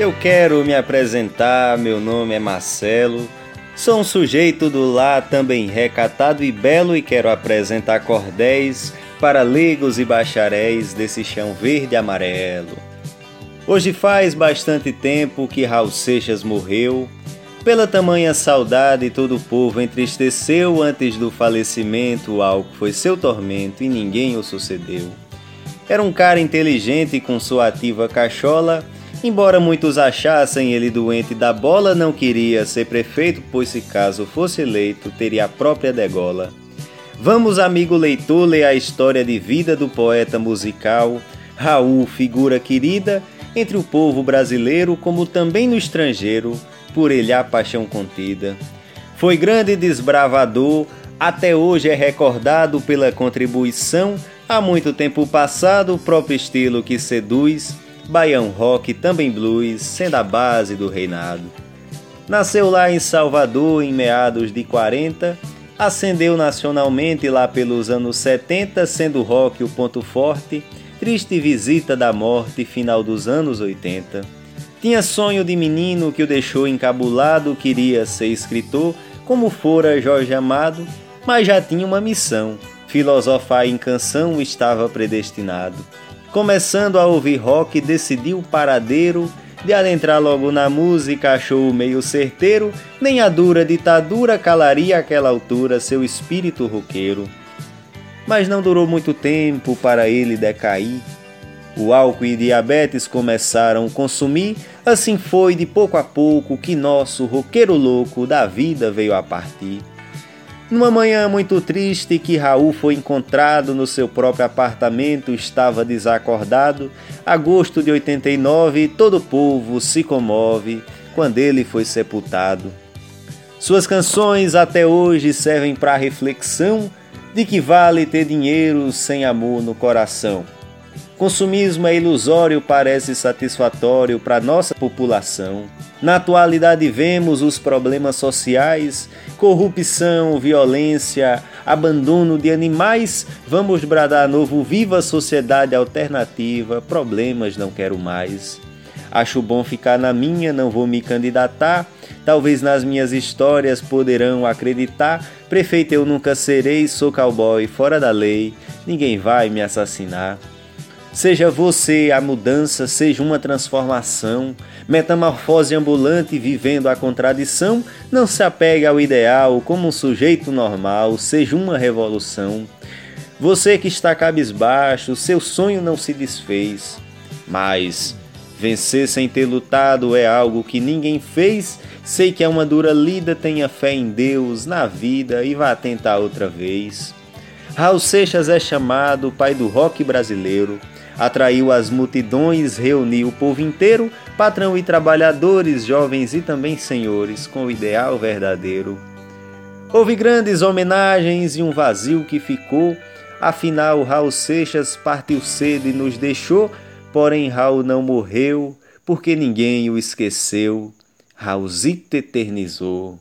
Eu quero me apresentar, meu nome é Marcelo. Sou um sujeito do lar também recatado e belo e quero apresentar cordéis para leigos e bacharéis desse chão verde e amarelo. Hoje faz bastante tempo que Raul Seixas morreu. Pela tamanha saudade, todo o povo entristeceu antes do falecimento. O álcool foi seu tormento e ninguém o sucedeu. Era um cara inteligente com sua ativa cachola Embora muitos achassem ele doente da bola, não queria ser prefeito, pois se caso fosse eleito, teria a própria degola. Vamos, amigo leitor, ler a história de vida do poeta musical Raul, figura querida entre o povo brasileiro, como também no estrangeiro, por ele a paixão contida. Foi grande desbravador, até hoje é recordado pela contribuição, há muito tempo passado, o próprio estilo que seduz baião rock, também blues, sendo a base do reinado. Nasceu lá em Salvador em meados de 40, ascendeu nacionalmente lá pelos anos 70, sendo rock o ponto forte, triste visita da morte final dos anos 80. Tinha sonho de menino que o deixou encabulado, queria ser escritor, como fora Jorge Amado, mas já tinha uma missão, filosofar em canção estava predestinado. Começando a ouvir rock, decidiu o paradeiro de adentrar logo na música, achou o meio certeiro, nem a dura ditadura calaria àquela altura seu espírito roqueiro. Mas não durou muito tempo para ele decair. O álcool e diabetes começaram a consumir, assim foi de pouco a pouco que nosso roqueiro louco da vida veio a partir. Numa manhã muito triste que Raul foi encontrado no seu próprio apartamento, estava desacordado. Agosto de 89, todo o povo se comove quando ele foi sepultado. Suas canções até hoje servem para reflexão de que vale ter dinheiro sem amor no coração. Consumismo é ilusório, parece satisfatório para nossa população. Na atualidade vemos os problemas sociais, corrupção, violência, abandono de animais. Vamos bradar novo viva sociedade alternativa, problemas não quero mais. Acho bom ficar na minha, não vou me candidatar. Talvez nas minhas histórias poderão acreditar. Prefeito eu nunca serei, sou cowboy fora da lei, ninguém vai me assassinar. Seja você a mudança, seja uma transformação, metamorfose ambulante vivendo a contradição, não se apegue ao ideal como um sujeito normal, seja uma revolução. Você que está cabisbaixo, seu sonho não se desfez, mas vencer sem ter lutado é algo que ninguém fez. Sei que é uma dura lida, tenha fé em Deus, na vida e vá tentar outra vez. Raul Seixas é chamado pai do rock brasileiro atraiu as multidões, reuniu o povo inteiro, patrão e trabalhadores, jovens e também senhores, com o ideal verdadeiro. Houve grandes homenagens e um vazio que ficou, afinal Raul Seixas partiu cedo e nos deixou, porém Raul não morreu, porque ninguém o esqueceu. Raulzito eternizou.